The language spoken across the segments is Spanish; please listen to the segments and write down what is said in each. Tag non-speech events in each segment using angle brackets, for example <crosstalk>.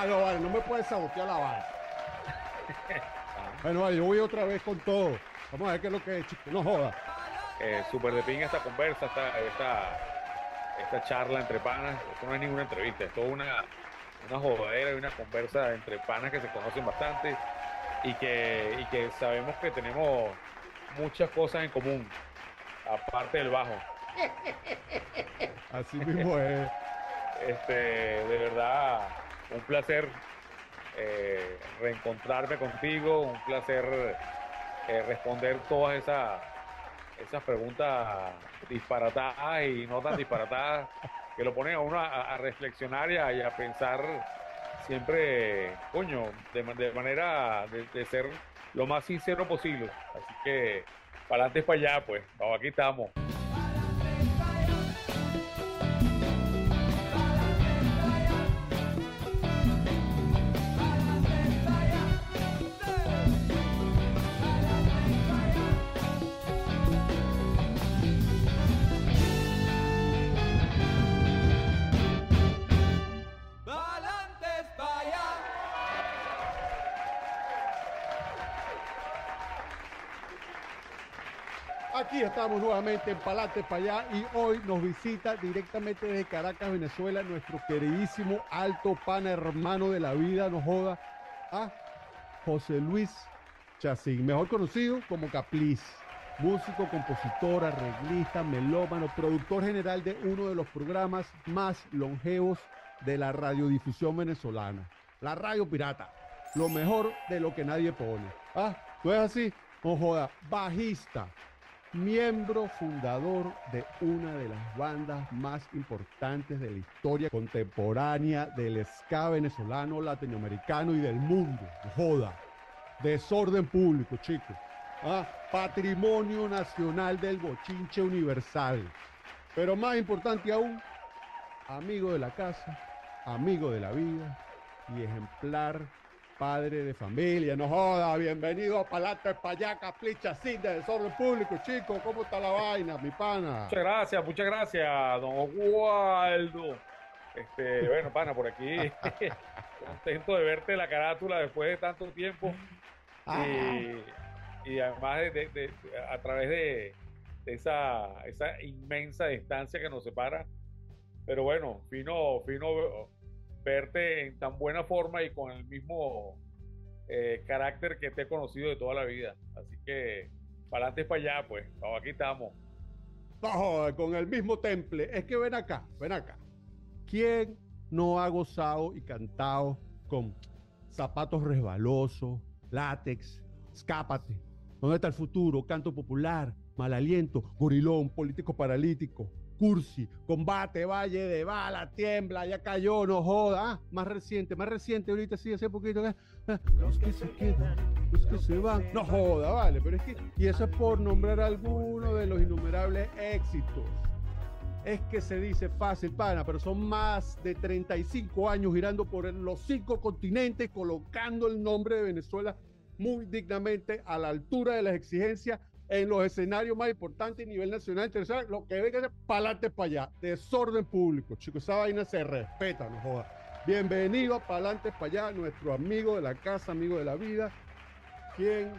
Ah, no, vale, no me puedes sabotear la vaina. bueno, vale, yo voy otra vez con todo. Vamos a ver qué es lo que es, chico. No joda. Eh, Súper de ping esta conversa, esta, esta, esta charla entre panas. Esto no es ninguna entrevista, esto es una, una jodera y una conversa entre panas que se conocen bastante y que, y que sabemos que tenemos muchas cosas en común, aparte del bajo. Así mismo es. Este, de verdad, un placer eh, reencontrarme contigo, un placer eh, responder todas esas esas preguntas disparatadas y no tan disparatadas que lo ponen a uno a, reflexionar y a, pensar siempre, coño, de, de manera de, ser lo más sincero posible. Así que para adelante para allá, pues, aquí estamos. Aquí estamos nuevamente en Palate para allá y hoy nos visita directamente desde Caracas, Venezuela, nuestro queridísimo alto pana hermano de la vida, no joda, a José Luis Chacín, mejor conocido como Capliz, músico, compositor, arreglista, melómano, productor general de uno de los programas más longevos de la radiodifusión venezolana, la Radio Pirata, lo mejor de lo que nadie pone. Ah, ¿tú es así? No joda, bajista, miembro fundador de una de las bandas más importantes de la historia contemporánea del ska venezolano, latinoamericano y del mundo. Joda. Desorden público, chicos. Ah, patrimonio nacional del bochinche universal. Pero más importante aún, amigo de la casa, amigo de la vida y ejemplar padre de familia, no joda, bienvenido a Palate Payaca, Plicha, de desorden público, chico, ¿cómo está la vaina, mi pana? Muchas gracias, muchas gracias, don Oswaldo. Este, bueno, pana, por aquí, <laughs> contento de verte la carátula después de tanto tiempo. Y, y además de, de, de, a través de, esa, esa inmensa distancia que nos separa. Pero bueno, fino, fino verte en tan buena forma y con el mismo eh, carácter que te he conocido de toda la vida. Así que para adelante para allá, pues. aquí estamos. No, con el mismo temple. Es que ven acá, ven acá. ¿Quién no ha gozado y cantado con zapatos resbalosos, látex, escápate? ¿Dónde está el futuro? Canto popular, mal aliento, gorilón, político paralítico, Cursi, combate, valle de bala, tiembla, ya cayó, no joda. Ah, más reciente, más reciente, ahorita sí, hace poquito. Eh, los que se quedan, los que se van, no joda, vale, pero es que, y eso es por nombrar alguno de los innumerables éxitos. Es que se dice fácil, pana, pero son más de 35 años girando por los cinco continentes, colocando el nombre de Venezuela muy dignamente a la altura de las exigencias en los escenarios más importantes a nivel nacional, internacional, lo que venga es para adelante, para allá. Desorden público, chicos, esa vaina se respeta, no joda. Bienvenido a para adelante, para allá, nuestro amigo de la casa, amigo de la vida, quien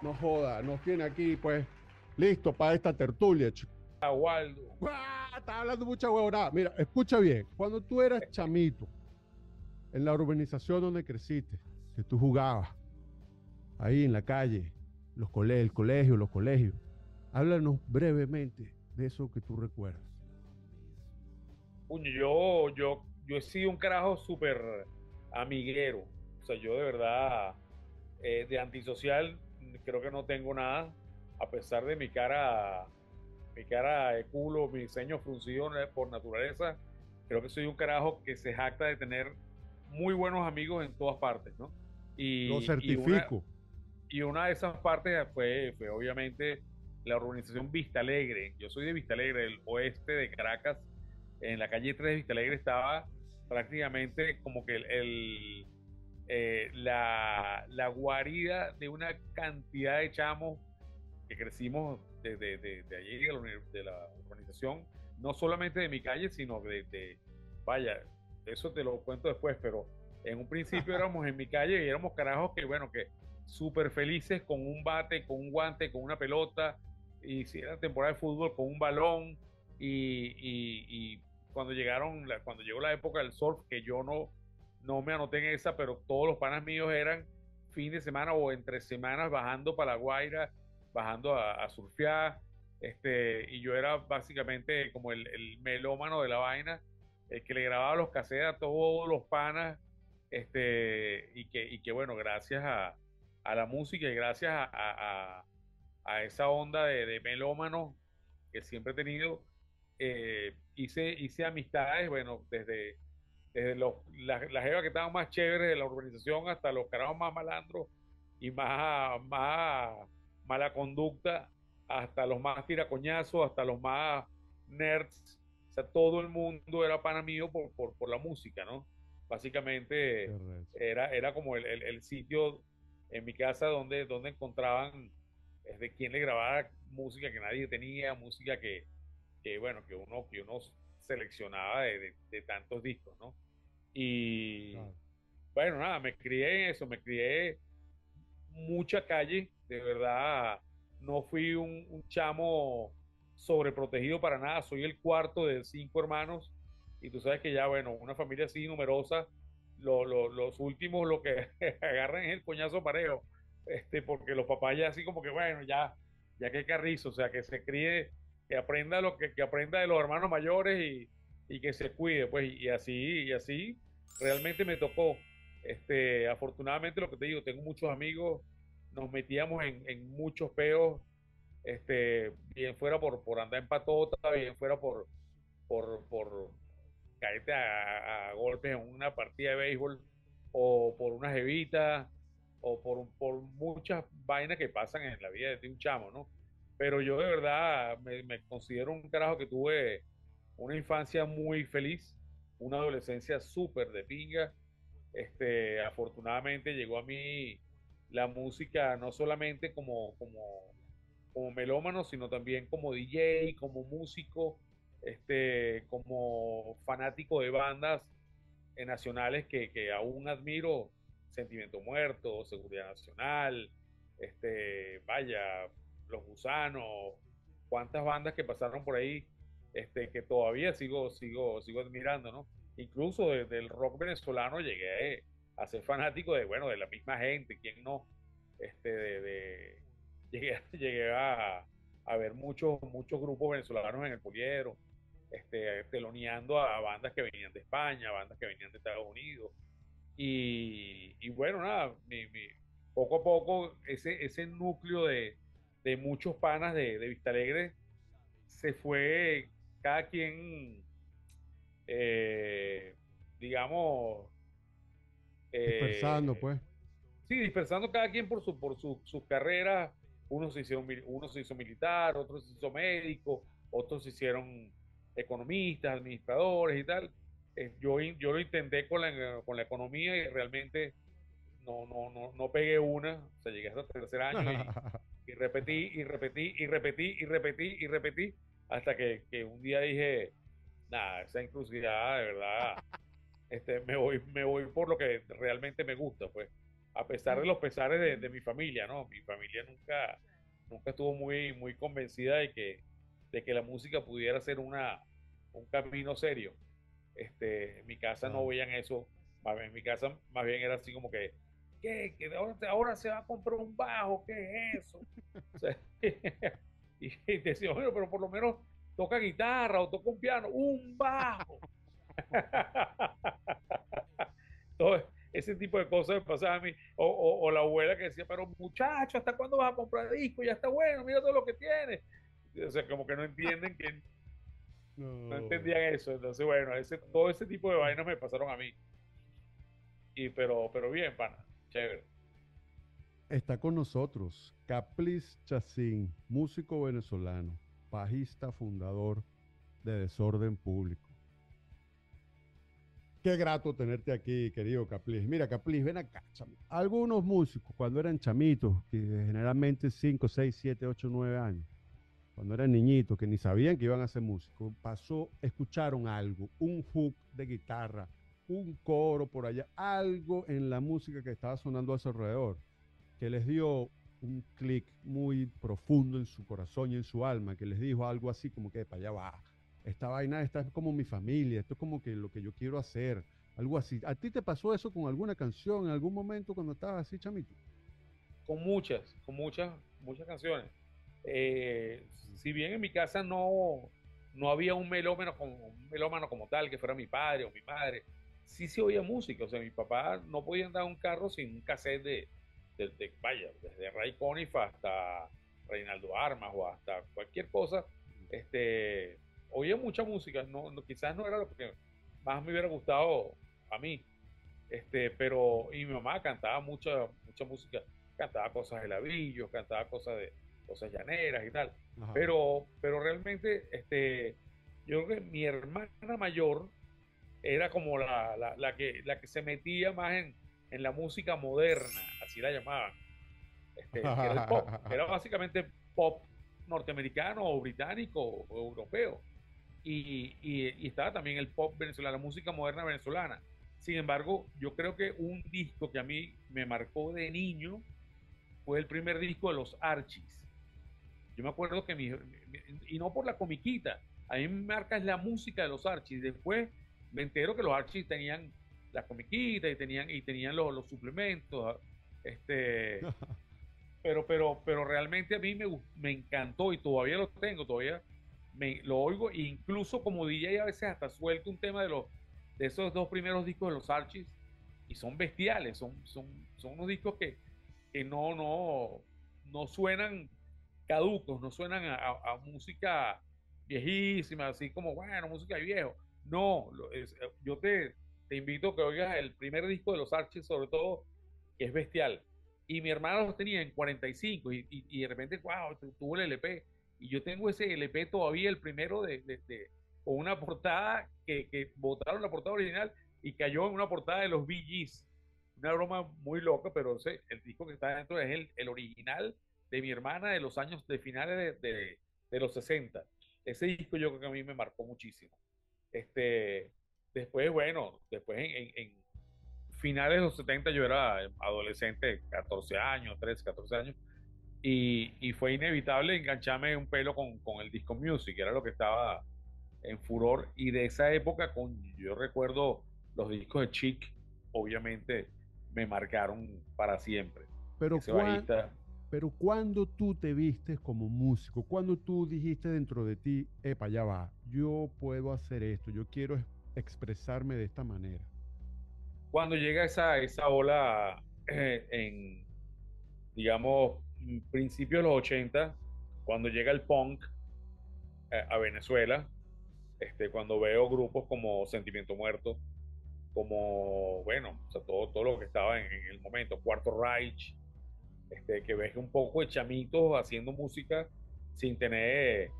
no joda, nos tiene aquí, pues, listo para esta tertulia, chicos. Waldo. Está hablando mucha huevonada. Mira, escucha bien. Cuando tú eras chamito, en la urbanización donde creciste, que tú jugabas, ahí en la calle, los cole el colegio, los colegios. Háblanos brevemente de eso que tú recuerdas. yo, yo, yo he sido un carajo súper amiguero. O sea, yo de verdad, eh, de antisocial, creo que no tengo nada, a pesar de mi cara, mi cara de culo, mi diseño fruncido por naturaleza. Creo que soy un carajo que se jacta de tener muy buenos amigos en todas partes, ¿no? Y, Lo certifico. Y una de esas partes fue, fue obviamente la urbanización Vista Alegre. Yo soy de Vista Alegre, del oeste de Caracas. En la calle 3 de Vista Alegre estaba prácticamente como que el, eh, la, la, guarida de una cantidad de chamos que crecimos desde de, de, allí, de la, de la urbanización, no solamente de mi calle, sino de, de, vaya, eso te lo cuento después, pero En un principio <laughs> éramos en mi calle y éramos carajos que, bueno, que súper felices con un bate, con un guante, con una pelota, y si era temporada de fútbol, con un balón, y, cuando llegaron, cuando llegó la época del surf, que yo no, no me anoté en esa, pero todos los panas míos eran fin de semana o entre semanas bajando para la Guaira, bajando a, surfear, este, y yo era básicamente como el, el, melómano de la vaina, el que le grababa los cassettes a todos los panas, este, y que, y que bueno, gracias a, a la música y gracias a, a, esa onda de, de, melómano que siempre he tenido, eh, hice, hice amistades, bueno, desde, desde los, las, que estaban más chéveres de la urbanización hasta los carajos más malandros y más, más mala conducta, hasta los más tiracoñazos, hasta los más nerds. O sea, todo el mundo era pana mío por, por, por la música, ¿no? Básicamente era, era como el, el, sitio en mi casa donde, donde encontraban de quién le grababa música que nadie tenía, música que, que bueno, que uno, que uno seleccionaba de, de, tantos discos, ¿no? Y bueno, nada, me crié en eso, me crié mucha calle, de verdad, no fui un, un chamo sobreprotegido para nada, soy el cuarto de cinco hermanos y tú sabes que ya, bueno, una familia así numerosa, los últimos lo que <laughs> agarran es el coñazo parejo, este, porque los papás ya así como que, bueno, ya, ya que carrizo, o sea, que se críe, que aprenda lo que, que aprenda de los hermanos mayores y, y que se cuide, pues, y así, y así, realmente me tocó. Este, afortunadamente lo que te digo, tengo muchos amigos, nos metíamos en, en muchos peos, este, bien fuera por, por andar en patota, bien fuera por, por, por caerte a, golpes en una partida de béisbol o por unas evitas o por, por muchas vainas que pasan en la vida de un chamo, ¿no? Pero yo de verdad me, considero un carajo que tuve una infancia muy feliz, una adolescencia súper de pinga. Este, afortunadamente llegó a mí la música no solamente como, como, como melómano, sino también como DJ, como músico, este, como fanático de bandas nacionales que, que, aún admiro, Sentimiento Muerto, Seguridad Nacional, este, vaya, Los Gusanos, cuántas bandas que pasaron por ahí, este, que todavía sigo, sigo, sigo admirando, ¿no? Incluso desde el rock venezolano llegué a ser fanático de, bueno, de la misma gente, quién no, este, de, <laughs> llegué, llegué a, a ver muchos, muchos grupos venezolanos en el poliero, este, teloneando a bandas que venían de España, bandas que venían de Estados Unidos. Y, bueno, nada, poco a poco ese, ese núcleo de, de muchos panas de, de Vista Alegre se fue cada quien, eh, digamos... Eh, dispersando, pues. Sí, dispersando cada quien por su, por su, sus carreras. Uno se, hicieron, uno se hizo militar, otros se hizo médico, otros se hicieron economistas, administradores y tal. Eh, yo, yo lo intenté con la, con la economía y realmente no, no, no, no pegué una. O sea, llegué hasta el tercer año y, <laughs> repetí y repetí y repetí y repetí y repetí hasta que, que un día dije, nada, esa inclusividad de verdad, <laughs> este, me, voy, me voy por lo que realmente me gusta, pues. A pesar de los pesares de, de mi familia, ¿no? Mi familia nunca, nunca estuvo muy, muy convencida de que, de que la música pudiera ser una, un camino serio. Este, en mi casa no veían eso, en mi casa más bien era así como que, ¿qué? ¿Que ahora, se va a comprar un bajo? ¿Qué es eso? <laughs> <laughs> y, decía, bueno, pero por lo menos toca guitarra o toca un piano, un bajo. <laughs> Todo ese tipo de cosas me pasaba a mí. O, o, la abuela que decía, pero muchacho, ¿hasta cuándo vas a comprar disco? Ya está bueno, mira todo lo que tiene. O sea, como que no entienden que no. entendían eso. Entonces, bueno, ese, todo ese tipo de vainas me pasaron a mí. Y, pero, pero bien, pana, chévere. Está con nosotros Caplis Chacín, músico venezolano, bajista, fundador de Desorden Público. Qué grato tenerte aquí, querido Caplis. Mira, Caplis, ven acá. Algunos músicos, cuando eran chamitos, que generalmente 5, 6, 7, 8, 9 años, cuando eran niñitos, que ni sabían que iban a ser músicos, pasó, escucharon algo, un hook de guitarra un coro por allá, algo en la música que estaba sonando a su alrededor, que les dio un clic muy profundo en su corazón y en su alma, que les dijo algo así como que para allá va, esta vaina esta es como mi familia, esto es como que lo que yo quiero hacer, algo así. ¿A ti te pasó eso con alguna canción en algún momento cuando estabas así, chamito? Con muchas, con muchas, muchas canciones. Eh, si bien en mi casa no, no había un melómano, como, un melómano como tal, que fuera mi padre o mi madre, sí se oía música. O sea, mi papá no podía andar un carro sin un cassette de, de, vaya, desde Ray Conniff hasta Reinaldo Armas o hasta cualquier cosa. Este, oía mucha música, no, quizás no era lo que más me hubiera gustado a mí. Este, pero, y mi mamá cantaba mucha, mucha música, cantaba cosas de ladrillos, cantaba cosas de cosas llaneras y tal. Pero, pero realmente, este, yo creo que mi hermana mayor era como la, la, que, la que se metía más en, en la música moderna, así la llamaban. Este, era, el pop, era básicamente pop norteamericano o británico o europeo. Y, y, estaba también el pop venezolano, la música moderna venezolana. Sin embargo, yo creo que un disco que a mí me marcó de niño fue el primer disco de los Archies. Yo me acuerdo que mi, y no por la comiquita, a mí me marca es la música de los Archies. Después me entero que los Archies tenían la comiquita y tenían y tenían los, los suplementos. Este, <laughs> pero, pero, pero realmente a mí me, me encantó y todavía lo tengo, todavía me, lo oigo, e incluso como DJ a veces hasta suelto un tema de los de esos dos primeros discos de los Archies y son bestiales, son, son, son unos discos que, que no, no, no suenan caducos, no suenan a, música viejísima, así como, bueno, música de viejo. No, yo te, te invito a que oigas el primer disco de los Archies, sobre todo, que es bestial. Y mi hermano los tenía en 45 y, y, de repente, wow, tuvo el LP. Y yo tengo ese LP todavía, el primero de, de, con una portada que, que botaron la portada original y cayó en una portada de los VGs. Una broma muy loca, pero sé, el disco que está dentro es el, el original de mi hermana de los años de finales de, de, los 60. Ese disco yo creo que a mí me marcó muchísimo. Este, después, bueno, después en, en, finales de los 70 yo era adolescente, 14 años, 13, 14 años, y, y fue inevitable engancharme un pelo con, con, el disco music, que era lo que estaba en furor, y de esa época, con, yo recuerdo los discos de Chic, obviamente me marcaron para siempre. Pero, pero cuando tú te vistes como músico, cuando tú dijiste dentro de ti, epa, ya va, yo puedo hacer esto, yo quiero expresarme de esta manera. Cuando llega esa, esa ola eh, en, digamos, principios de los 80, cuando llega el punk eh, a Venezuela, este, cuando veo grupos como Sentimiento Muerto, como, bueno, todo, todo lo que estaba en, en el momento, Cuarto Reich, este, que ves un poco de chamitos haciendo música sin tener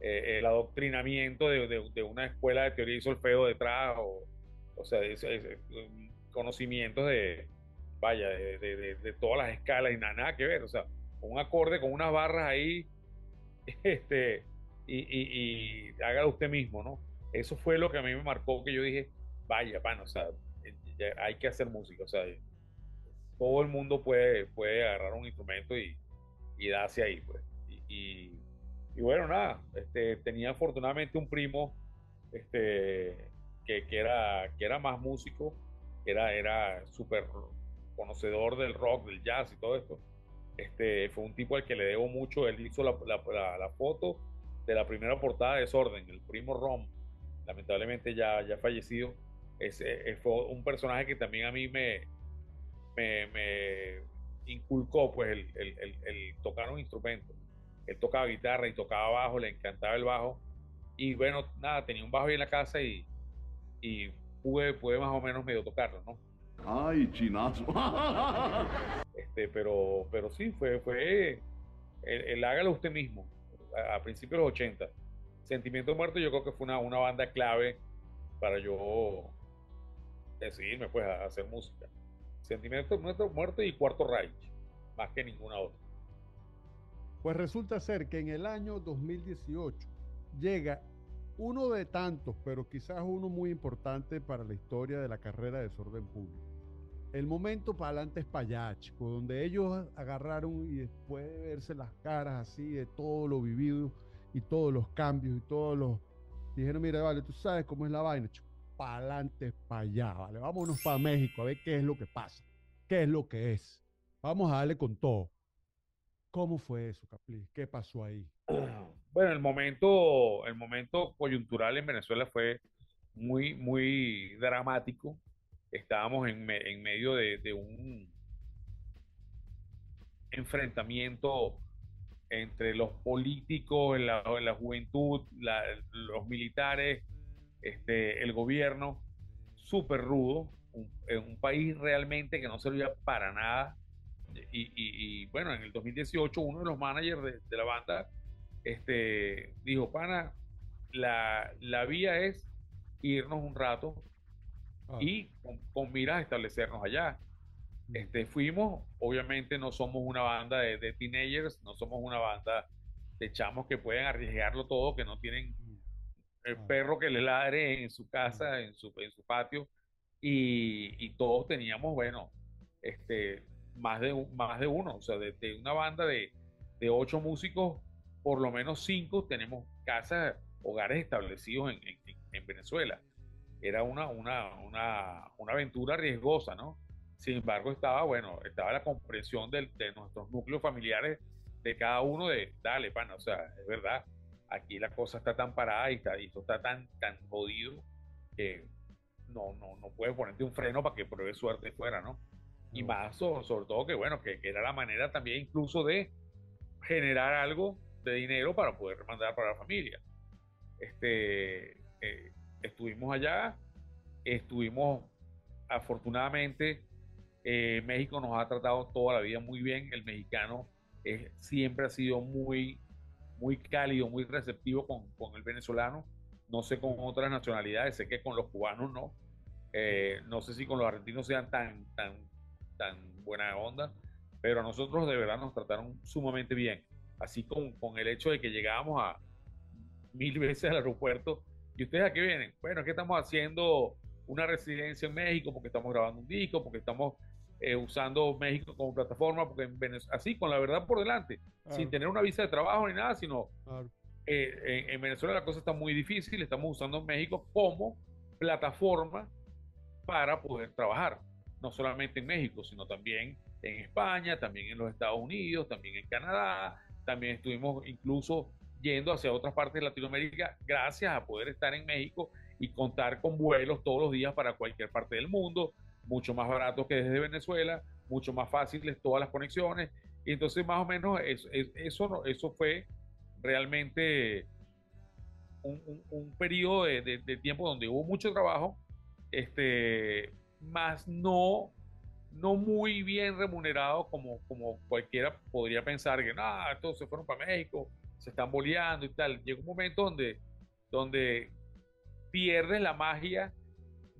eh, el adoctrinamiento de, una escuela de teoría y solfeo detrás, o, o sea, conocimientos de, vaya, de, todas las escalas y nada, que ver, o sea, un acorde con unas barras ahí, <laughs> este, y, y, y hágalo usted mismo, ¿no? Eso fue lo que a mí me marcó, que yo dije, vaya, pan, o sea, hay que hacer música, o sea, todo el mundo puede, puede agarrar un instrumento y, y darse ahí, pues. Y, y, bueno, nada, este, tenía afortunadamente un primo este, que, que, era, que era más músico, era, era súper conocedor del rock, del jazz y todo esto. Este, fue un tipo al que le debo mucho, él hizo la, la, la, foto de la primera portada de Desorden, el primo Rom, lamentablemente ya, ya fallecido. Ese, fue un personaje que también a mí me, me, inculcó pues el, tocar un instrumento. Él tocaba guitarra y tocaba bajo, le encantaba el bajo. Y bueno, nada, tenía un bajo ahí en la casa y, y pude, pude más o menos medio tocarlo, ¿no? Ay, chinazo. <laughs> este, pero, pero sí, fue, fue el, hágalo usted mismo, a, principios de los 80. Sentimiento Muerto yo creo que fue una, una banda clave para yo decidirme pues a hacer música. Sentimiento Muerto y Cuarto Reich, más que ninguna otra. Pues resulta ser que en el año 2018 llega uno de tantos, pero quizás uno muy importante para la historia de la carrera de desorden público. El momento para adelante es chicos, donde ellos agarraron y después de verse las caras así de todo lo vivido y todos los cambios y todos los... Dijeron, mira, vale, tú sabes cómo es la vaina, chicos, para adelante, para allá, vale, vámonos para México a ver qué es lo que pasa, qué es lo que es. Vamos a darle con todo. ¿Cómo fue eso, Capli? ¿Qué pasó ahí? <clears throat> Bueno, el momento, el momento coyuntural en Venezuela fue muy, muy dramático. Estábamos en, en medio de, un enfrentamiento entre los políticos, la, la juventud, los militares, este, el gobierno, súper rudo, un, un país realmente que no servía para nada. Y, y, y, bueno, en el 2018 uno de los managers de, de la banda este, dijo, pana, la, la vía es irnos un rato ah. y con, con, miras establecernos allá. Mm. Este, fuimos, obviamente no somos una banda de, de, teenagers, no somos una banda de chamos que pueden arriesgarlo todo, que no tienen. El perro que le ladre en su casa, en su, en su patio, y, y todos teníamos, bueno, este, más de, más de uno, o sea, de, de una banda de, de ocho músicos, por lo menos cinco tenemos casas, hogares establecidos en, en, en Venezuela. Era una, una, una, una, aventura riesgosa, ¿no? Sin embargo, estaba, bueno, estaba la comprensión de, de nuestros núcleos familiares, de cada uno de, dale, pana, o sea, es verdad, aquí la cosa está tan parada y, está, y esto está tan, tan jodido que no, no, no puedes ponerte un freno para que pruebe suerte fuera, ¿no? Y más, sobre, todo que, bueno, que, que, era la manera también incluso de generar algo de dinero para poder mandar para la familia. Este, eh, estuvimos allá, estuvimos, afortunadamente, eh, México nos ha tratado toda la vida muy bien, el mexicano eh, siempre ha sido muy, muy cálido, muy receptivo con, con, el venezolano, no sé con otras nacionalidades, sé que con los cubanos no, eh, no sé si con los argentinos sean tan, tan, tan buena onda, pero a nosotros de verdad nos trataron sumamente bien así con, con el hecho de que llegábamos a mil <laughs> veces al aeropuerto. ¿Y ustedes a qué vienen? Bueno, es estamos haciendo una residencia en México porque estamos grabando un disco, porque estamos eh, usando México como plataforma, porque en Venezuela, así, con la verdad por delante, claro. sin tener una visa de trabajo ni nada, sino claro. eh, en, en, Venezuela la cosa está muy difícil, estamos usando México como plataforma para poder trabajar, no solamente en México, sino también en España, también en los Estados Unidos, también en Canadá, también estuvimos incluso yendo hacia otras partes de Latinoamérica gracias a poder estar en México y contar con vuelos todos los días para cualquier parte del mundo, mucho más baratos que desde Venezuela, mucho más fáciles todas las conexiones. Y entonces más o menos eso, eso, eso fue realmente un, un, un periodo de, de, de, tiempo donde hubo mucho trabajo, este, más no no muy bien remunerado como, como cualquiera podría pensar que, nada, todos se fueron para México, se están boleando y tal. Llega un momento donde, donde pierdes la magia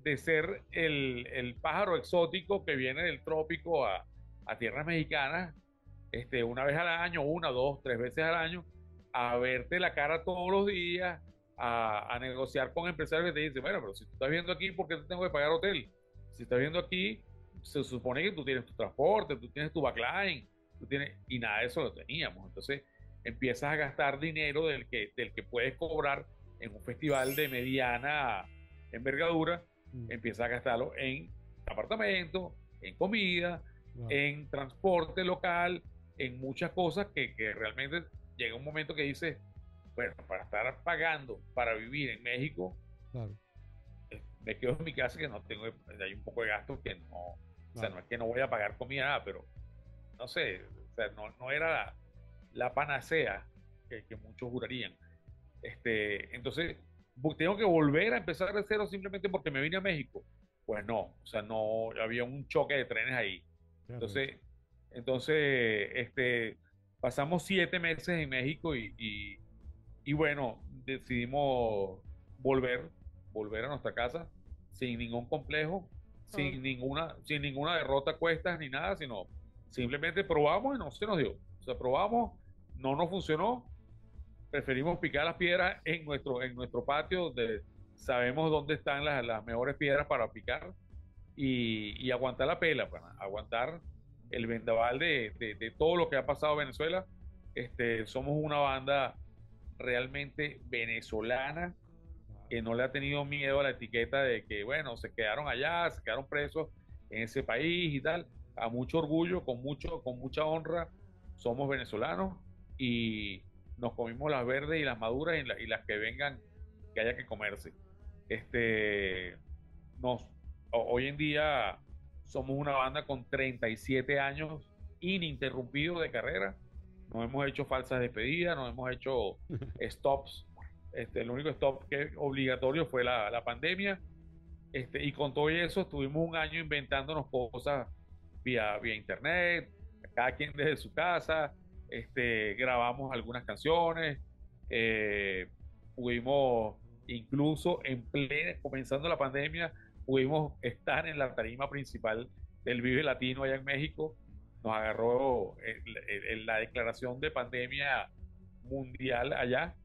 de ser el, el pájaro exótico que viene del trópico a, a, tierras mexicanas, este, una vez al año, una, dos, tres veces al año, a verte la cara todos los días, a, a negociar con empresarios que te dicen, bueno, pero si tú estás viendo aquí, ¿por qué te tengo que pagar hotel? Si estás viendo aquí, se supone que tú tienes tu transporte, tú tienes tu backline, tú tienes, y nada de eso lo teníamos. Entonces empiezas a gastar dinero del que, del que puedes cobrar en un festival de mediana envergadura, mm. empiezas a gastarlo en apartamento, en comida, wow. en transporte local, en muchas cosas que, que, realmente llega un momento que dices, bueno, para estar pagando para vivir en México, claro. Eh, me quedo en mi casa que no tengo, hay un poco de gasto que no, o sea, no es que no voy a pagar comida, pero no sé, o sea, no, no era la, la panacea que, que, muchos jurarían. Este, entonces, tengo que volver a empezar de cero simplemente porque me vine a México. Pues no, o sea, no había un choque de trenes ahí. Entonces, entonces, este, pasamos siete meses en México y, y, y bueno, decidimos volver, volver a nuestra casa sin ningún complejo sin, ninguna, sin ninguna derrota cuestas ni nada, sino simplemente probamos y no se nos dio. O sea, probamos, no nos funcionó preferimos picar las piedras en nuestro, en nuestro patio, donde sabemos dónde están las, las mejores piedras para picar y, y aguantar la pela, pana, aguantar el vendaval de, de, de, todo lo que ha pasado en Venezuela. Este, somos una banda realmente venezolana que no le ha tenido miedo a la etiqueta de que, bueno, se quedaron allá, se quedaron presos en ese país y tal. A mucho orgullo, con, mucho, con mucha honra, somos venezolanos y nos comimos las verdes y las maduras y, la, y las que vengan, que haya que comerse. Este, nos, hoy en día somos una banda con 37 años ininterrumpidos de carrera. No hemos hecho falsas despedidas, no hemos hecho <laughs> stops. Este, el único stop que obligatorio fue la, la pandemia. Este, y con todo eso estuvimos un año inventándonos cosas vía, vía internet, cada quien desde su casa. Este, grabamos algunas canciones. Eh, pudimos incluso en plena, comenzando la pandemia, pudimos estar en la tarima principal del Vive Latino allá en México. Nos agarró la declaración de pandemia mundial allá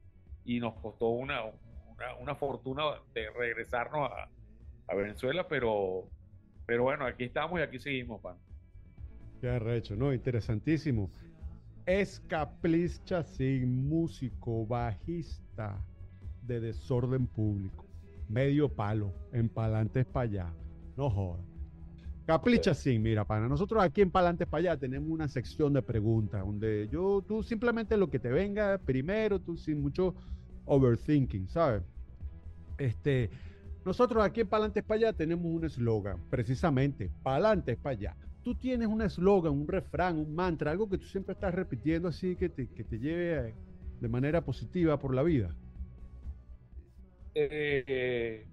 y nos costó una, una, una fortuna de regresarnos a, a, Venezuela, pero, pero bueno, aquí estamos y aquí seguimos, pan. Qué arrecho, ¿no? Interesantísimo. Escapliz sin músico, bajista de desorden público medio palo, en Palantes para allá. No jodas. Caplicha sí, mira, para nosotros aquí en Palantes para allá tenemos una sección de preguntas donde yo, tú simplemente lo que te venga primero, tú sin mucho overthinking, ¿sabes? Este, nosotros aquí en Palantes para allá tenemos un eslogan, precisamente, Palantes para allá. Tú tienes un eslogan, un refrán, un mantra, algo que tú siempre estás repitiendo así que te, que te lleve de manera positiva por la vida. Eh,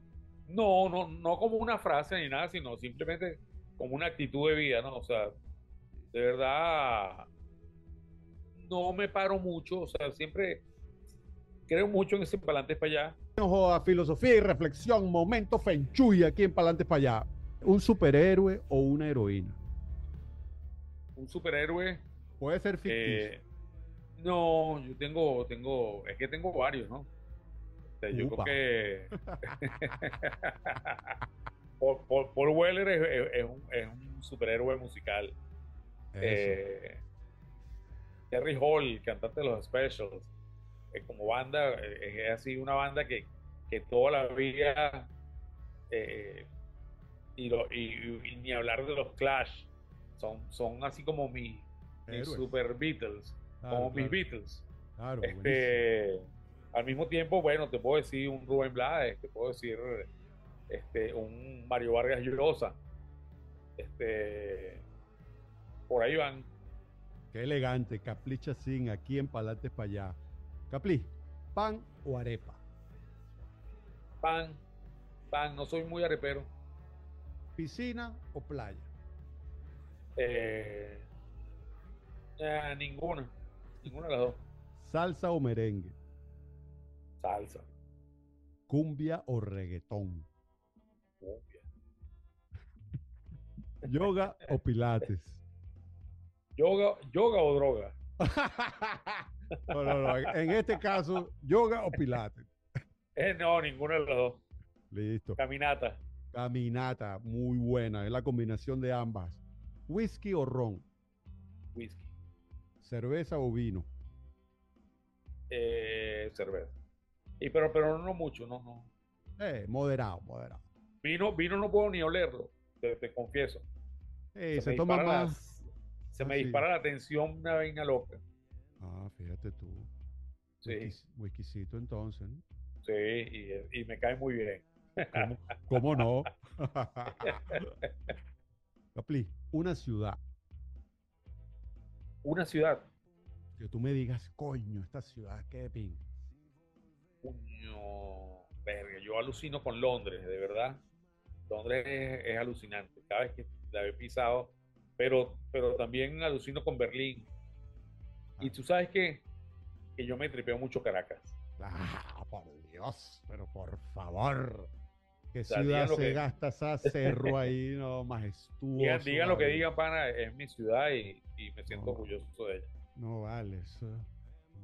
no, no, no como una frase ni nada, sino simplemente como una actitud de vida, ¿no? O sea, de verdad, no me paro mucho, o sea, siempre creo mucho en ese Palantes para allá. Ojo filosofía y reflexión, momento fenchuy aquí en Palantes para allá. ¿Un superhéroe o una heroína? Un superhéroe. Puede ser ficticio. Eh, no, yo tengo, tengo, es que tengo varios, ¿no? Yo creo que <laughs> Paul, Paul, Paul, Weller es, un, es, un, superhéroe musical. Eh, Terry Hall, cantante de los Specials, eh, como banda, eh, es así una banda que, que toda la vida, y, lo, y, y, ni hablar de los Clash, son, son así como mis, mis super Beatles, claro, como claro. mis Beatles. Claro, este, al mismo tiempo, bueno, te puedo decir un Rubén Blades, te puedo decir este, un Mario Vargas Llosa. Este, por ahí van. Qué elegante, Caplicha sin aquí en Palantes para allá. Capli, ¿pan o arepa? Pan, pan, no soy muy arepero. ¿Piscina o playa? Eh, eh, ninguna, ninguna de las dos. ¿Salsa o merengue? Salsa. ¿Cumbia o reggaetón? Cumbia. ¿Yoga o pilates? Yoga, yoga o droga. <laughs> no, no, no. En este caso, yoga o pilates. <laughs> Eh, no, ninguno de los dos. Listo. Caminata. Caminata, muy buena. Es la combinación de ambas. ¿Whisky o ron? Whisky. ¿Cerveza o vino? Eh, cerveza. Y pero, pero no mucho, no, no. Eh, moderado, moderado. Vino, vino no puedo ni olerlo, te, te confieso. Eh, se, se toma más. La, se me dispara la tensión una vaina loca. Ah, fíjate tú. Sí. Whiskycito entonces, ¿no? Sí, y, y, me cae muy bien. ¿Cómo, cómo no? <laughs> <laughs> Capli, una ciudad. Una ciudad. Que tú me digas, coño, esta ciudad, qué pin. Verga, yo alucino con Londres, de verdad. Londres es, es, alucinante, cada vez que la he pisado, pero, pero también alucino con Berlín. Ah. Y tú sabes que, que yo me tripeo mucho Caracas. Ah, por Dios, pero por favor. Que ciudad se que... gasta esa cerro ahí, <laughs> no, majestuoso. Digan, digan lo que digan, pana, es mi ciudad y, y me siento no, orgulloso de ella. No vale, eso.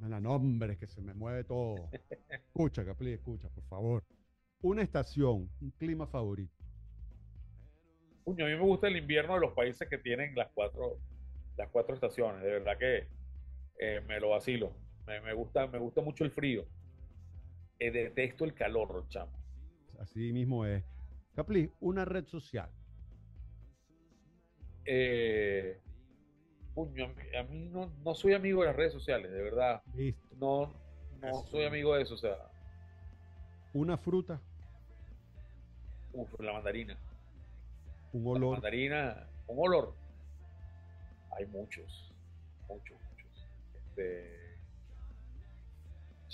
No, nombre, que se me mueve todo. <laughs> Escucha, Capli, escucha, por favor. Una estación, un clima favorito. Puño, a mí me gusta el invierno de los países que tienen las cuatro, las cuatro estaciones. De verdad que eh, me lo vacilo. Me, gusta, me gusta mucho el frío. Eh, detesto el calor, chamo. Así mismo es. Capli, una red social. Eh, puño, a mí no, no, soy amigo de las redes sociales, de verdad. No, no soy amigo de eso, o sea. ¿Una fruta? Uf, la mandarina. ¿Un olor? La mandarina, un olor. Hay muchos, muchos, muchos. Este,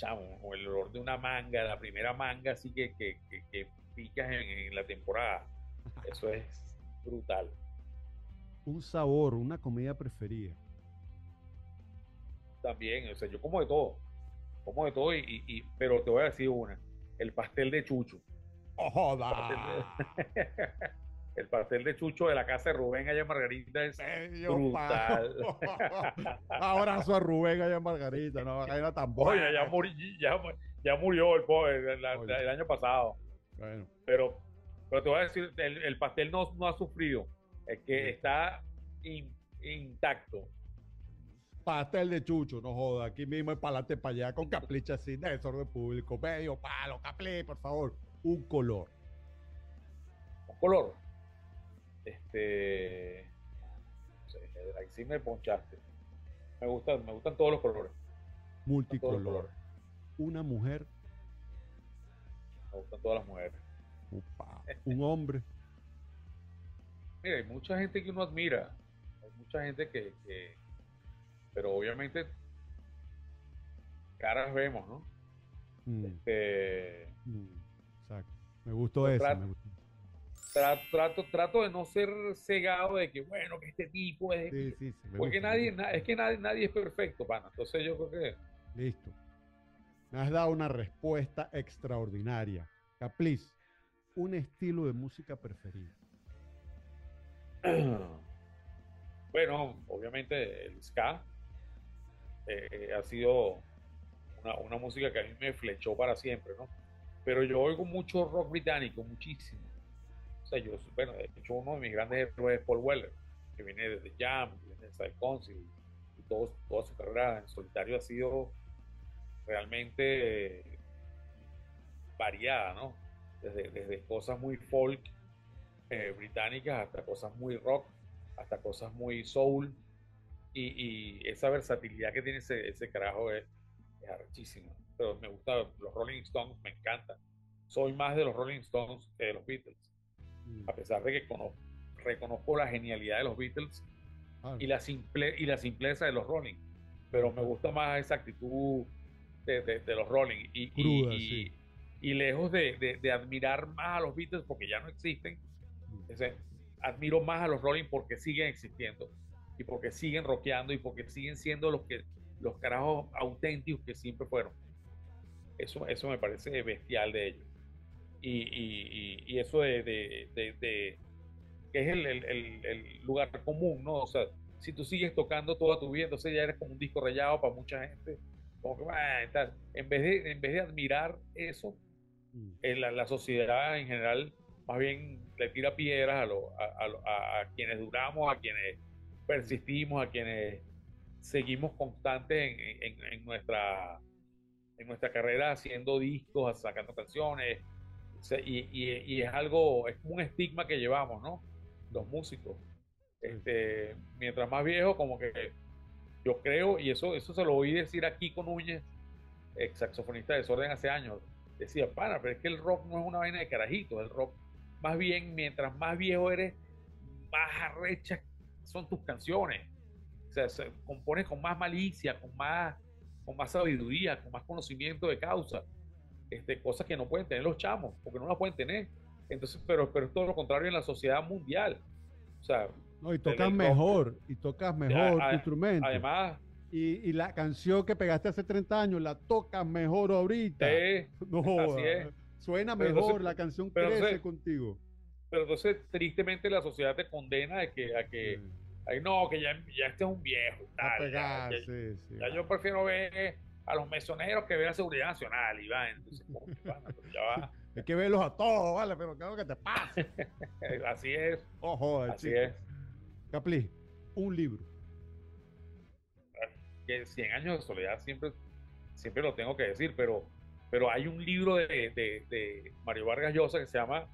chamo, el olor de una manga, la primera manga así que, que, que, picas en, la temporada. <laughs> Eso es brutal. Un sabor, una comida preferida. También, o sea, yo como de todo. Como de todo, y, y, pero te voy a decir una. El pastel de chucho. ¡Oh, <laughs> El pastel de Chucho de la casa de Rubén allá en Margarita es brutal. <laughs> Abrazo a Rubén allá en Margarita, no, era tan buena. ya, ya, murió el, pobre, el, año pasado. Bueno. Pero, pero te voy a decir, el, pastel no, no, ha sufrido, es que está intacto. Pastel de Chucho, no joda, aquí mismo es para adelante para allá con caplicha así, de desorden público, medio palo, caplé, por favor, un color. Un color este. ahí sí me ponchaste. Me gustan, me gustan todos los colores. Multicolor. Una mujer. Me gustan todas las mujeres. Un hombre. <laughs> Mira, hay mucha gente que uno admira. Hay mucha gente que. pero obviamente. Caras vemos, ¿no? Mm. Este, mm, exacto. Me gustó eso. Me gustó trato, trato de no ser cegado de que, bueno, que este tipo es... Sí, sí, sí, porque nadie, es que nadie, nadie es perfecto, pana. Entonces yo creo que... Listo. Me has dado una respuesta extraordinaria. Capliz, un estilo de música preferido. <clears throat> Bueno, obviamente el ska eh, ha sido una, una música que a mí me flechó para siempre, ¿no? Pero yo oigo mucho rock británico, muchísimo bueno, de hecho, uno de mis grandes héroes es Paul Weller, que viene desde Jam, viene de Side Council, y todo, toda su carrera en solitario ha sido realmente variada, ¿no? Desde, desde cosas muy folk eh, británicas hasta cosas muy rock, hasta cosas muy soul, y, y esa versatilidad que tiene ese, ese carajo es, es arrechísima. Pero me gusta, los Rolling Stones me encantan. Soy más de los Rolling Stones que de los Beatles. Mm. a pesar de que reconozco la genialidad de los Beatles ah. y, la simple, y la simpleza de los Rolling, pero me gusta más esa actitud de, los Rolling y, y, lejos de, admirar más a los Beatles porque ya no existen, mm. admiro más a los Rolling porque siguen existiendo y porque siguen rockeando y porque siguen siendo los que los carajos auténticos que siempre fueron. Eso, eso me parece bestial de ellos y, y, eso de, que es el, lugar común, ¿no? O sea, si tú sigues tocando toda tu vida, entonces ya eres como un disco rayado para mucha gente. Como que, En, vez de, en vez de admirar eso, mm. en la, sociedad en general más bien le tira piedras a, a, quienes duramos, a quienes persistimos, a quienes seguimos constantes en, en, nuestra, en nuestra carrera haciendo discos, sacando canciones, y, es algo, es como un estigma que llevamos, ¿no? Los músicos. Este, mientras más viejo, como que yo creo, y eso, eso se lo oí decir aquí con Núñez, ex saxofonista de Desorden hace años, decía, para, pero es que el rock no es una vaina de carajitos, el rock, más bien, mientras más viejo eres, más arrechas son tus canciones. O sea, se compones con más malicia, con más, con más sabiduría, con más conocimiento de causa este, cosas que no pueden tener los chamos, porque no las pueden tener. Entonces, pero, pero es todo lo contrario en la sociedad mundial. O sea, no, y tocas mejor, y tocas mejor tu instrumento. Además, y, y, la canción que pegaste hace 30 años la tocas mejor ahorita. <laughs> no, así es. Suena mejor, la canción crece contigo. Pero entonces, tristemente, la sociedad te condena a que, a que ay, no, que ya, ya este es un viejo. Tal, ya, yo prefiero ver a los mesoneros que ve la Seguridad Nacional, Iván. Entonces, <laughs> ya va. Hay que verlos a todos, ¿vale? Pero ¿qué es lo que te pasa? <laughs> así es. Ojo, así es. Capli, un libro. Que 100 años de soledad siempre, siempre lo tengo que decir, pero, pero hay un libro de, Mario Vargas Llosa que se llama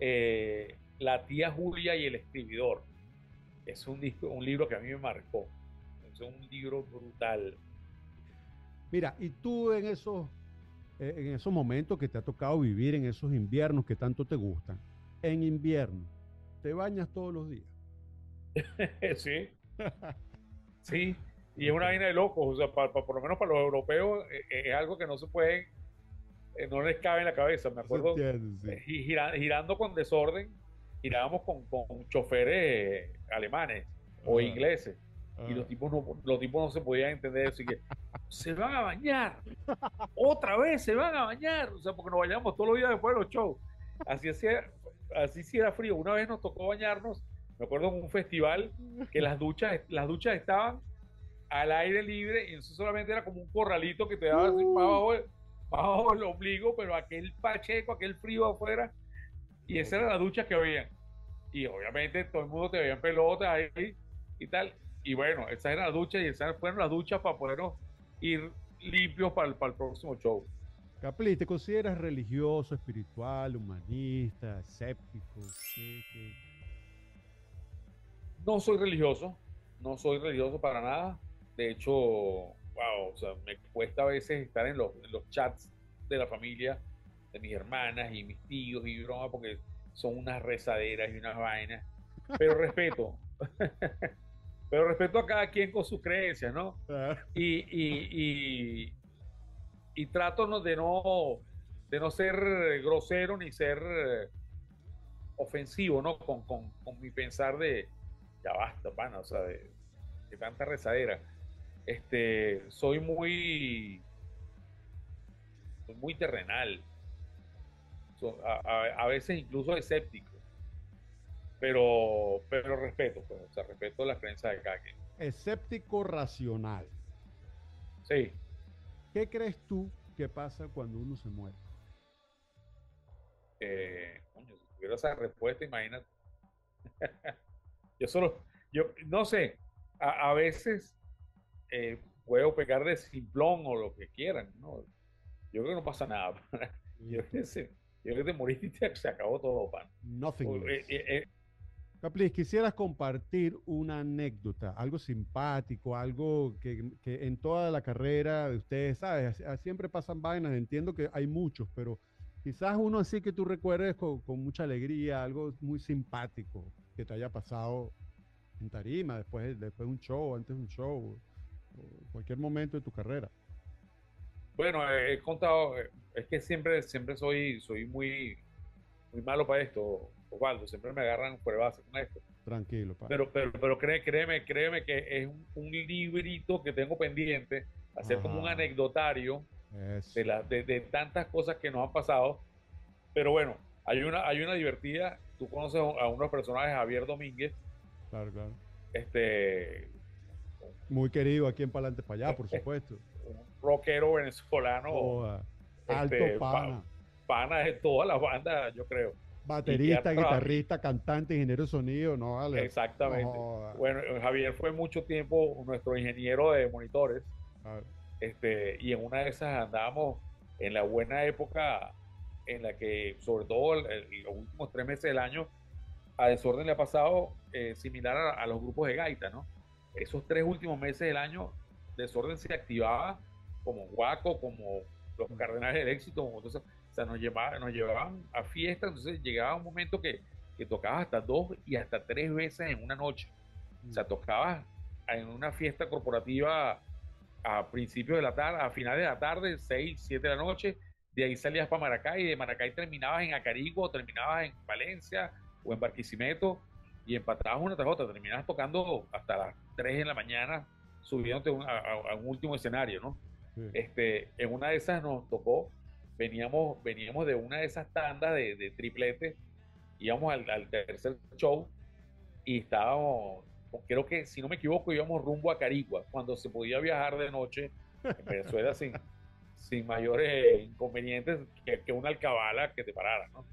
eh, La tía Julia y el escribidor. Es un, disco, un libro que a mí me marcó. Es un libro brutal. Mira, y tú en esos, eh, en esos momentos que te ha tocado vivir, en esos inviernos que tanto te gustan, en invierno, ¿te bañas todos los días? <laughs> sí. <laughs> sí. Y es una vaina de locos. O sea, por lo menos para los europeos eh, eh, es algo que no se puede, no les cabe en la cabeza. Me acuerdo. girando con desorden, girábamos con, con choferes alemanes o ingleses. Y los tipos, no, los tipos no se podían entender Así que se van a bañar. Otra vez se van a bañar. O sea, porque nos bañamos todos los días después de los shows. Así, así sí era frío. Una vez nos tocó bañarnos. Me acuerdo en un festival que las duchas, las duchas estaban al aire libre y eso solamente era como un corralito que te daba así para abajo, abajo el ombligo, pero aquel pacheco, aquel frío afuera. Y esa era la ducha que había. Y obviamente todo el mundo te veía en pelotas ahí y tal. Y bueno, esa era la ducha y esas fueron las duchas para podernos ir limpios para el, para el próximo show. Capli, ¿te consideras religioso, espiritual, humanista, escéptico? No soy religioso, no soy religioso para nada. De hecho, wow, o sea, me cuesta a veces estar en los, en los chats de la familia, de mis hermanas y mis tíos y broma, porque son unas rezaderas y unas vainas. Pero respeto. <laughs> Pero respeto a cada quien con sus creencias, ¿no? Y, y, y, trato de no, de no ser grosero ni ser ofensivo, ¿no? Con, con, mi pensar de, ya basta, pana, o sea, de, tanta rezadera. Este, soy muy, muy terrenal. a, a, veces incluso escéptico pero, pero respeto, pues, o sea, respeto las creencias de cada quien. Escéptico racional. Sí. ¿Qué crees tú que pasa cuando uno se muere? Eh, coño, si tuviera esa respuesta, imagínate. <laughs> yo solo, yo no sé, a, veces eh, puedo pegar de simplón o lo que quieran, ¿no? Yo creo que no pasa nada. <laughs> yo, creo que <laughs> yo creo que te moriste y se acabó todo, pan. Nothing. Eh, Caplis, quisieras compartir una anécdota, algo simpático, algo que, en toda la carrera de ustedes, ¿sabes? Siempre pasan vainas, entiendo que hay muchos, pero quizás uno así que tú recuerdes con, mucha alegría, algo muy simpático que te haya pasado en tarima, después, después de un show, antes de un show, cualquier momento de tu carrera. Bueno, he contado, eh, es que siempre, siempre soy, soy muy, muy malo para esto Osvaldo, siempre me agarran por base con esto. Tranquilo, Pero, pero, pero créeme, créeme que es un, librito que tengo pendiente, hacer como un anecdotario de, la, de, tantas cosas que nos han pasado. Pero bueno, hay una, hay una divertida. Tú conoces a unos personajes, Javier Domínguez. Claro, claro. Este. Muy querido aquí en Palante para allá, por supuesto. <laughs> Un rockero venezolano. alto este, pana. pana de toda la banda, yo creo. Baterista, guitarrista, cantante, ingeniero de sonido, no vale. Exactamente. bueno, Javier fue mucho tiempo nuestro ingeniero de monitores. Este, y en una de esas andábamos en la buena época en la que, sobre todo los últimos tres meses del año, a Desorden le ha pasado eh, similar a, los grupos de gaita, ¿no? Esos tres últimos meses del año, Desorden se activaba como Guaco, como los Cardenales del Éxito, como entonces o sea, nos, llevaban, nos llevaban a fiestas, entonces llegaba un momento que, que tocabas hasta dos y hasta tres veces en una noche. O sea, tocabas en una fiesta corporativa a principios de la tarde, a finales de la tarde, seis, siete de la noche, de ahí salías para Maracay y de Maracay terminabas en Acarigua, o terminabas en Valencia o en Barquisimeto y empatabas una tras otra, terminabas tocando hasta las 3 de la mañana subiéndote a, un último escenario, ¿no? Este, en una de esas nos tocó veníamos, veníamos de una de esas tandas de, de triplete, íbamos al, tercer show y estábamos, creo que si no me equivoco, íbamos rumbo a Carigua, cuando se podía viajar de noche en Venezuela <laughs> sin, sin mayores inconvenientes que, una alcabala que te parara, ¿no?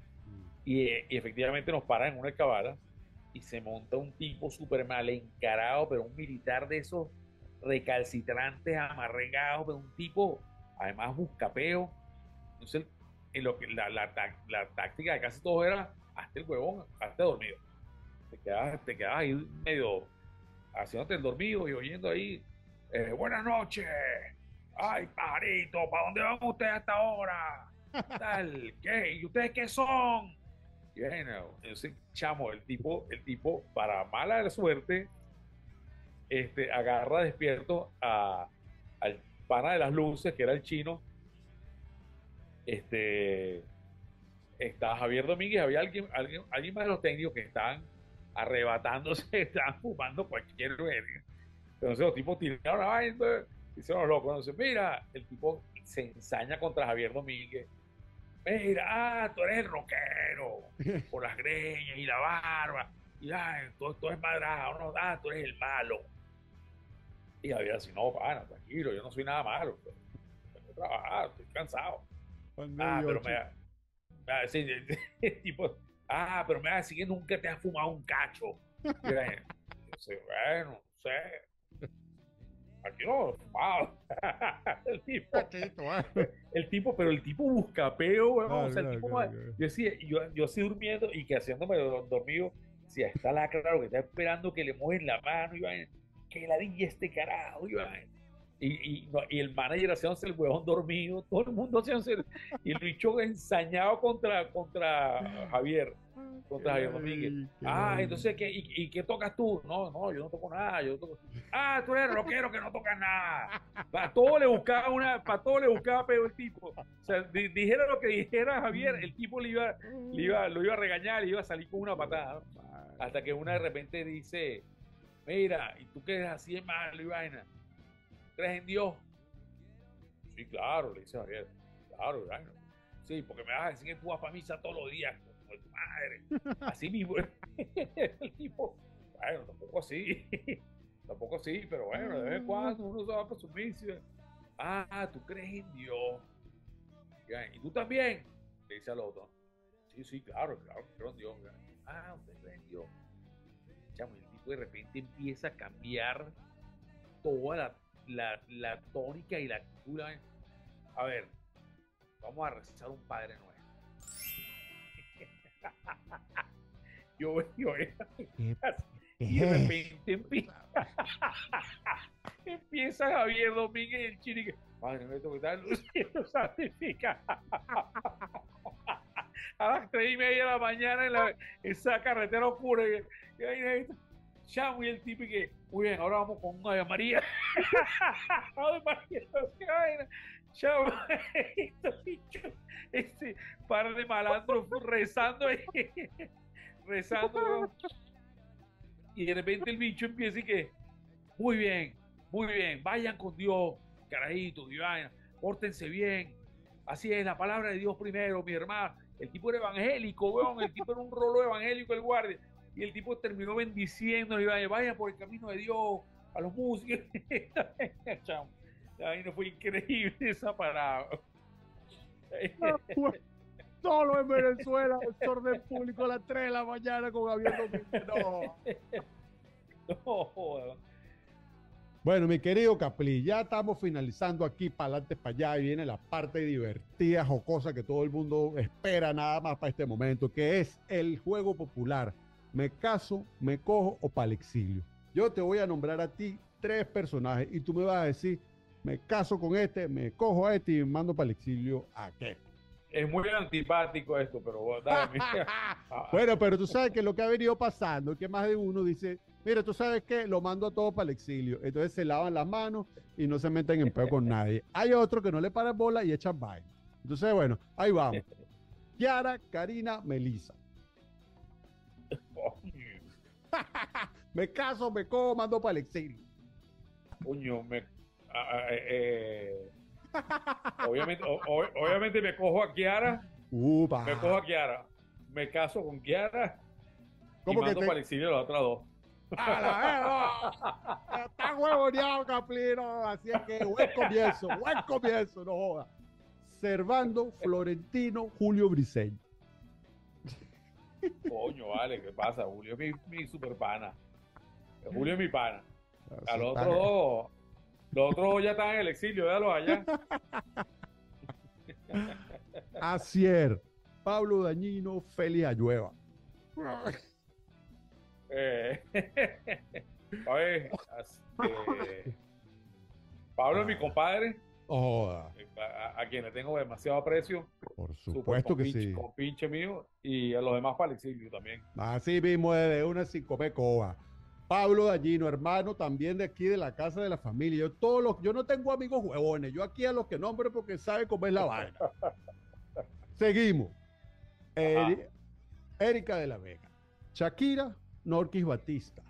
Y, y, efectivamente nos paran en una alcabala y se monta un tipo súper mal encarado, pero un militar de esos recalcitrantes, amarregados, pero un tipo, además buscapeo. Entonces, en lo que, la, la, la, táctica de casi todo era hasta el huevón, hasta dormido. Te quedabas, te quedabas ahí medio haciéndote el dormido y oyendo ahí, eh, buenas noches, ay pajarito, ¿para dónde van ustedes hasta ahora? <laughs> Tal, ¿qué? ¿Y ustedes qué son? Y bueno, ese chamo, el tipo, el tipo, para mala suerte, este, agarra despierto a, al pana de las luces, que era el chino. Este, está Javier Domínguez, había alguien, alguien, alguien más de los técnicos que estaban arrebatándose, <laughs> estaban fumando cualquier verga. Entonces los tipos tiraron la vaina, hicieron los locos. Entonces, mira, el tipo se ensaña contra Javier Domínguez. Mira, ah, tú eres el rockero, <laughs> por las greñas y la barba. Y ah, todo, todo es madrado, no, ah, tú eres el malo. Y Javier así, no, pana, tranquilo, yo no soy nada malo. Tengo trabajar, estoy cansado. Ah, pero me, me va a decir, tipo, ah, pero me va a decir que nunca te has fumado un cacho. Yo, bueno, no sé. Aquí no, fumado. <laughs> el tipo, el tipo, pero el tipo buscapeo, weón. o sea, el tipo, yo decía, yo, yo así durmiendo y que haciéndome dormido, si está la claro que está esperando que le mueven la mano y vayan que ladilla este carajo, y, y, y, el manager haciéndose el huevón dormido, todo el mundo haciéndose, y el bicho ensañado contra, contra Javier, contra Javier Domínguez. Ah, entonces, ¿qué, y, qué tocas tú? No, no, yo no toco nada, yo no toco. Ah, tú eres rockero que no tocas nada. Para todo le buscaba una, para todo le buscaba peor el tipo. O sea, dijera lo que dijera Javier, el tipo le iba, le iba, lo iba a regañar, le iba a salir con una patada. Hasta que una de repente dice, Mira, ¿y tú qué así de malo y vaina? ¿Crees en Dios? Sí, claro, le dice Javier. Claro, vaina. Sí, porque me vas a decir que tú vas para misa todos los días, como tu madre. Así mismo. <laughs> el tipo, bueno, tampoco así. <laughs> tampoco así, pero bueno, de vez en cuando uno se va para su misa. Ah, tú crees en Dios. ¿Y tú también? Le dice al otro. Sí, sí, claro, claro, creo en Dios. Ah, usted cree en Dios. Chamo, de repente empieza a cambiar toda la, tónica y la actitud. A ver, vamos a rezar un Padre Nuevo. <laughs> yo, yo, <laughs> y de repente empieza, <laughs> empieza Javier Domínguez el chile Padre nuestro que está luciendo santifica. a las tres y media de la mañana en la, esa carretera oscura. Y, y, chamo y el tipo que, muy bien, ahora vamos con Ave María. <laughs> Ave María, <laughs> chamo, este par de malandros rezando <laughs> rezando. Y de repente el bicho empieza y que, muy bien, muy bien, vayan con Dios, carajito, Dios, pórtense bien. Así es, la palabra de Dios primero, mi hermano. El tipo era evangélico, weón, el tipo era un rolo evangélico, el guardia y el tipo terminó bendiciendo y vaya, vaya por el camino de Dios a los músicos. <laughs> Ahí no fue increíble esa parada. Solo en Venezuela, el orden público a las 3 de la mañana con Javier No. no. Bueno, mi querido Capli, ya estamos finalizando aquí para adelante, para allá, y viene la parte divertida, jocosa que todo el mundo espera nada más para este momento, que es el juego popular me caso, me cojo o para el exilio. Yo te voy a nombrar a ti tres personajes y tú me vas a decir, me caso con este, me cojo a este y me mando para el exilio a qué. Es muy antipático esto, pero <laughs> bueno, pero tú sabes que lo que ha venido pasando, que más de uno dice, mira, tú sabes que lo mando a todos para el exilio. Entonces se lavan las manos y no se meten en peo con nadie. Hay otro que no le para bola y echan vaina. Entonces, bueno, ahí vamos. <laughs> Kiara, Karina, Melissa. <laughs> me caso, me cojo, mando para el exilio. Coño, me. Eh, obviamente, obviamente me cojo a Kiara. Me cojo a Kiara. Me caso con Kiara. y mando para el exilio las otras dos. ¡A la huevoneado, Caplino. Así es que buen comienzo, buen comienzo, no joda. Servando Florentino Julio Briseño. Coño, vale, ¿qué pasa? Julio es mi, mi super pana. Julio es mi pana. A los otros dos, los otros ya están en el exilio, véalos allá. <laughs> Acier, Pablo Dañino, Félix Ayueva. Eh, <laughs> a ver, este, Pablo es mi compadre. Joda. A, a quien le tengo demasiado aprecio. Por supuesto que compinche- sí. Compinche mío. Y a los demás para el exilio también. Así mismo es de una sin comer coba. Pablo Dañino, hermano también de aquí de la casa de la familia. Yo todos los, yo no tengo amigos huevones. Yo aquí a los que nombro porque sabe cómo es la vaina. <laughs> Seguimos. Eri- Erika de la Vega. Shakira, Norquis Batista.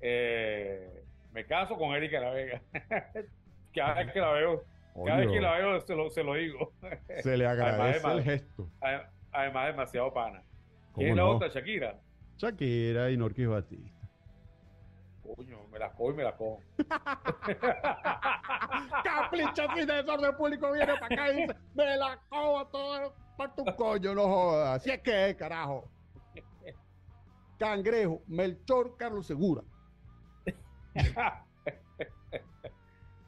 Eh, me caso con Erika de la Vega. <laughs> Cada vez que la veo, cada vez que la veo se lo, se lo digo. se le agradece Además, el gesto. Adem- Además, demasiado pana. ¿Cómo ¿Quién es la otra? Shakira. Shakira y Norquis Batista. Coño, me la cojo y me la cojo. <laughs> Caplicha sin desorden público viene para acá y dice, me la cojo todo para tu coño, no jodas. Así es que carajo. Cangrejo, Melchor, Carlos Segura. <laughs>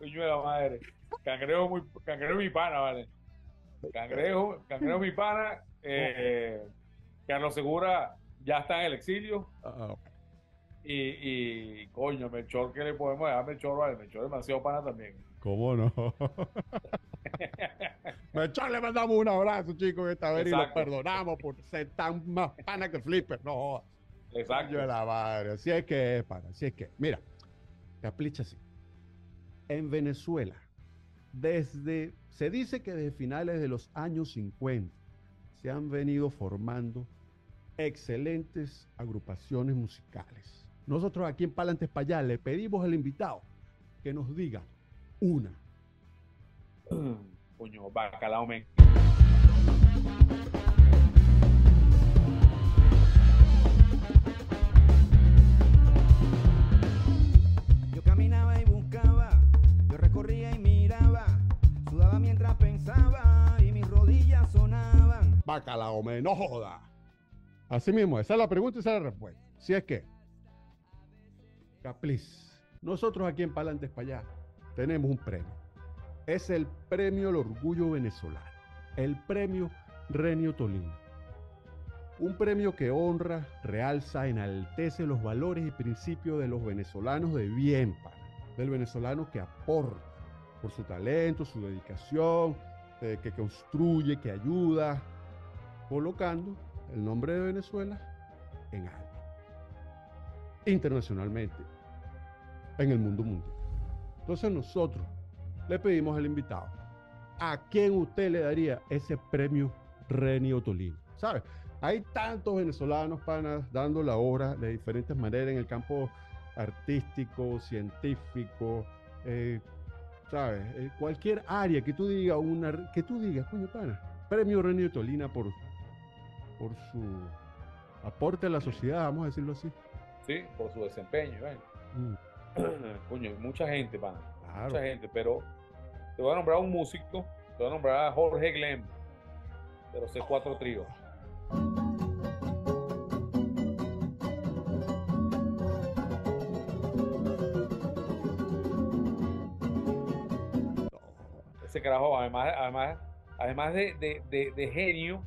Coño de la madre. Cangrejo, muy, cangrejo mi pana, vale. Cangrejo, cangrejo mi pana. Eh, Carlos Segura ya está en el exilio. Y, y coño, Melchor, ¿qué le podemos dejar Melchor? Vale, Melchor es demasiado pana también. ¿Cómo no? <laughs> Melchor, le mandamos un abrazo, chicos, esta vez y lo perdonamos por ser tan más pana que Flipper. No jodas. Exacto. Coño de la madre. Así es que es, pana. Así es que. Mira, Caplicha así. En Venezuela, desde. Se dice que desde finales de los años 50 se han venido formando excelentes agrupaciones musicales. Nosotros aquí en Palantes allá le pedimos al invitado que nos diga una. <clears throat> Bacalao, me no joda. Así mismo, esa es la pregunta y esa es la respuesta. Si es que, Capliz, nosotros aquí en Palantes para allá tenemos un premio. Es el premio al orgullo venezolano. El premio Renio Tolino. Un premio que honra, realza, enaltece los valores y principios de los venezolanos de bien, pana. Del venezolano que aporta por su talento, su dedicación, eh, que construye, que ayuda, colocando el nombre de Venezuela en alto. Internacionalmente, en el mundo mundial. Entonces nosotros le pedimos al invitado, ¿a quién usted le daría ese premio Renio Tolino? ¿Sabe? Hay tantos venezolanos, panas, dando la obra de diferentes maneras en el campo artístico, científico, eh, ¿sabes? Eh, cualquier área que tú digas, que tú digas, coño, pana, premio Renio Tolina por, por su aporte a la sociedad, vamos a decirlo así. Sí, por su desempeño. ¿ven? Mm, <clears throat> Coño, mucha gente, pana. claro. Mucha gente, pero te voy a nombrar un músico, te voy a nombrar a Jorge Glenn, de los C4 Tríos. Ese carajo, además, además, además de, de- de- de genio,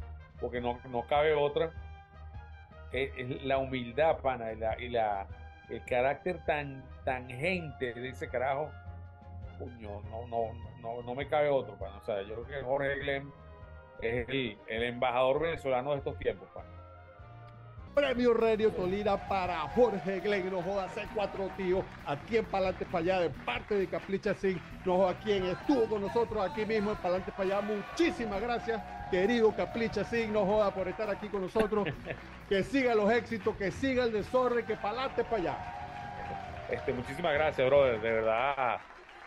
porque no, no cabe otra, es, es la humildad, pana, y, la, y la- el carácter tan, tan gente de ese carajo, coño, no, no, no, no me cabe otro, pana. O sea, yo creo que Jorge Glenn es el, el embajador venezolano de estos tiempos, pana. Premio Renio Tolina para Jorge Glenn, no joda C4 tío, aquí en Palante para allá, de parte de Caplicha Sin, no joda quien estuvo con nosotros aquí mismo en Palante para allá. Muchísimas gracias, querido Caplicha Sin, no joda por estar aquí con nosotros. <laughs> que siga los éxitos, que siga el desorden, que Palante para allá. Este, muchísimas gracias, brother. De verdad,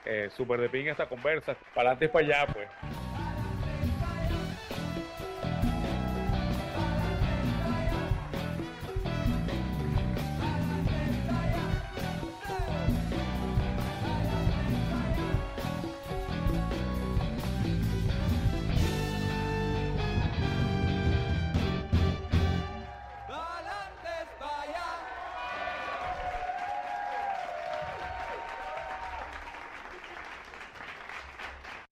eh, súper de pinga esta conversa. Para adelante, para allá, pues.